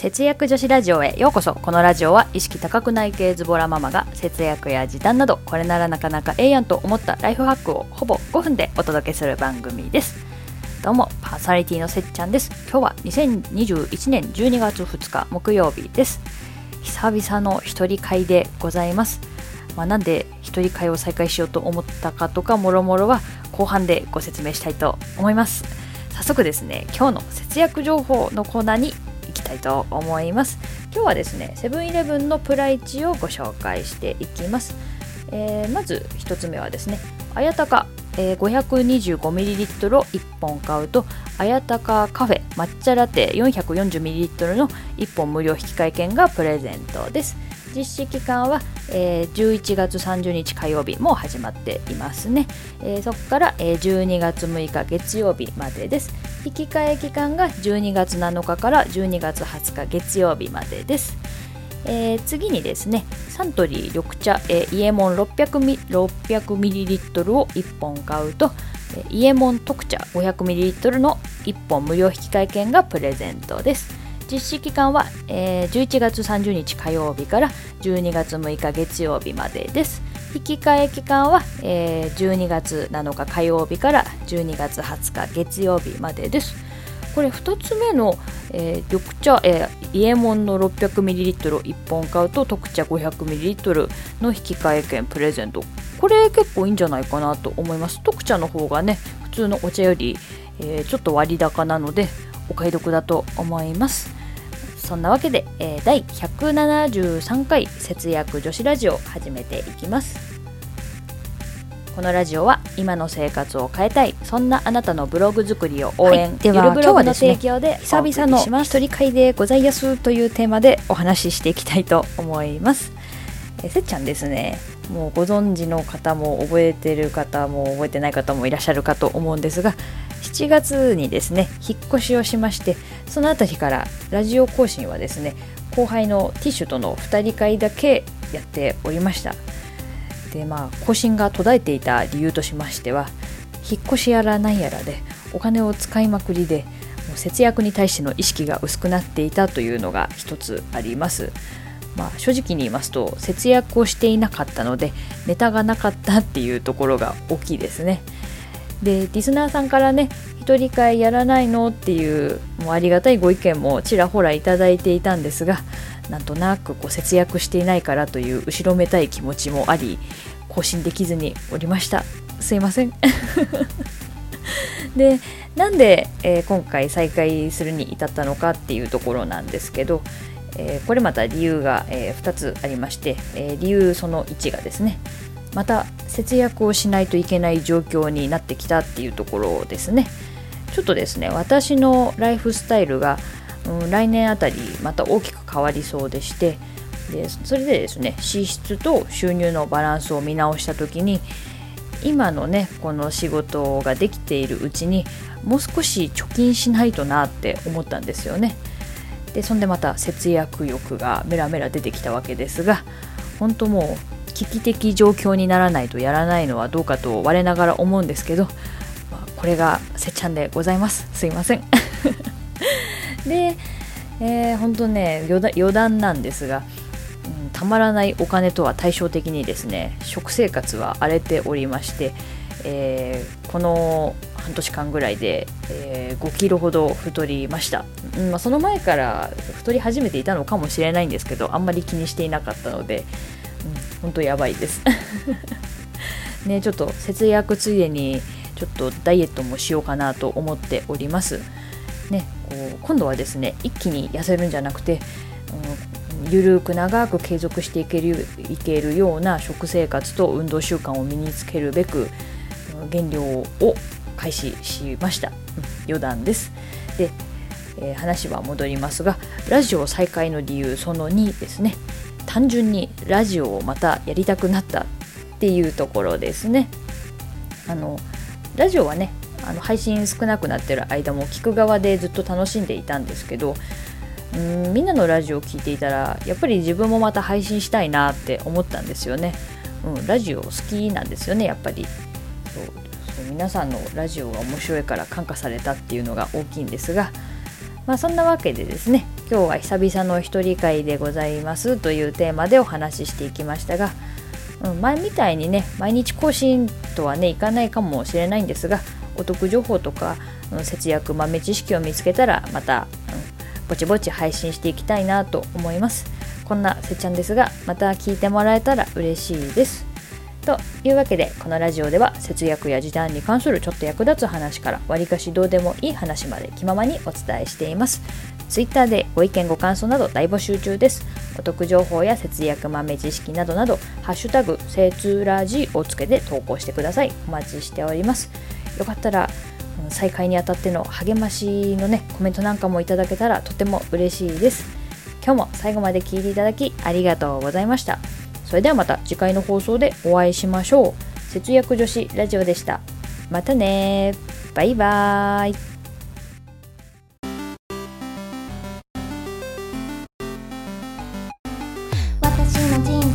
節約女子ラジオへようこそ。このラジオは意識高くない系ズボラママが節約や時短などこれならなかなかええやんと思ったライフハックをほぼ5分でお届けする番組です。どうもパーソナリティのせっちゃんです。今日は2021年12月2日木曜日です。久々の一人会でございます。まあ、なんで一人会を再開しようと思ったかとかもろもろは後半でご説明したいと思います。早速ですね今日の節約情報のコーナーにたいと思います。今日はですねセブンイレブンのプライチをご紹介していきます、えー、まず1つ目はですねあやたかえー、525ml を1本買うとあやたかカフェ抹茶ラテ 440ml の1本無料引換券がプレゼントです。実施期間は、えー、11月30日火曜日も始まっていますね、えー、そこから、えー、12月6日月曜日までです。引き換え期間が12月7日から12月20日月曜日までです。えー、次にですねサントリー緑茶、えー、イエモン 600ml を1本買うと、えー、イエモン特茶 500ml の1本無料引き換え券がプレゼントです。実施期間は、えー、11月30日火曜日から12月6日月曜日までです。引き換え期間は、えー、12月7日火曜日から12月20日月曜日までです。これ2つ目の、えー、緑茶、えー、イエモンの 600ml1 本買うと特茶 500ml の引き換え券プレゼント。これ結構いいんじゃないかなと思います。特茶の方がね普通のお茶より、えー、ちょっと割高なのでお買い得だと思います。そんなわけで、えー、第173回節約女子ラジオ始めていきます。このラジオは今の生活を変えたいそんなあなたのブログ作りを応援、はい、では今日はですね久々の一人会でございやすというテーマでお話ししていきたいと思います。えせっちゃんですね。もうご存知の方も覚えてる方も覚えてない方もいらっしゃるかと思うんですが7月にですね引っ越しをしましてその辺りからラジオ更新はですね後輩のティッシュとの2人会だけやっておりましたでまあ更新が途絶えていた理由としましては引っ越しやらなんやらでお金を使いまくりでもう節約に対しての意識が薄くなっていたというのが一つあります。まあ、正直に言いますと節約をしていなかったのでネタがなかったっていうところが大きいですね。でリスナーさんからね一人会やらないのっていうもうありがたいご意見もちらほらいいていたんですがなんとなくこう節約していないからという後ろめたい気持ちもあり更新できずにおりました。すいません。でなんで、えー、今回再開するに至ったのかっていうところなんですけど、えー、これまた理由が、えー、2つありまして、え理由その1がですねまた節約をしないといけない状況になってきたっていうところですねちょっとですね私のライフスタイルがうん、来年あたりまた大きく変わりそうでしてでそれでですね支出と収入のバランスを見直した時に今のねこの仕事ができているうちにもう少し貯金しないとなって思ったんですよね。でそんでまた節約欲がメラメラ出てきたわけですが本当もう危機的状況にならないとやらないのはどうかと我ながら思うんですけど、まあ、これがせっちゃんでございますすいません。で、えー、本当ね余談なんですが、うん、たまらないお金とは対照的にですね食生活は荒れておりまして、えー、この半年間ぐらいで、えー、5キロほど太りました、うんまあ、その前から太り始めていたのかもしれないんですけどあんまり気にしていなかったので、本当やばいです。ねちょっと節約ついでにちょっとダイエットもしようかなと思っております。ねこう今度はですね一気に痩せるんじゃなくて、うん、ゆるく長く継続していけるいけるような食生活と運動習慣を身につけるべく減量を開始しました、うん、余談です。で、えー、話は戻りますがラジオ再開の理由その2ですね。単純にラジオをまたやりたくなったっていうところですね。あのラジオはねあの配信少なくなってる間も聞く側でずっと楽しんでいたんですけどうんみんなのラジオを聞いていたらやっぱり自分もまた配信したいなって思ったんですよね、うん、ラジオ好きなんですよねやっぱり。そう皆さんのラジオが面白いから感化されたっていうのが大きいんですがまあそんなわけでですね今日は久々の一人会でございますというテーマでお話ししていきましたが、うん、前みたいにね毎日更新とはねいかないかもしれないんですがお得情報とか、うん、節約豆知識を見つけたらまた、うん、ぼちぼち配信していきたいなと思います。こんなせっちゃんですがまた聞いてもらえたら嬉しいです。というわけでこのラジオでは節約や時短に関するちょっと役立つ話からわりかしどうでもいい話まで気ままにお伝えしています。Twitter でご意見ご感想など大募集中です。お得情報や節約豆知識などなどハッシュタグせつラジをつけて投稿してください。お待ちしております。よかったら再開にあたっての励ましのねコメントなんかもいただけたらとても嬉しいです。今日も最後まで聞いていただきありがとうございました。それではまた次回の放送でお会いしましょう。節約女子ラジオでした。またね。バイバーイ。私の人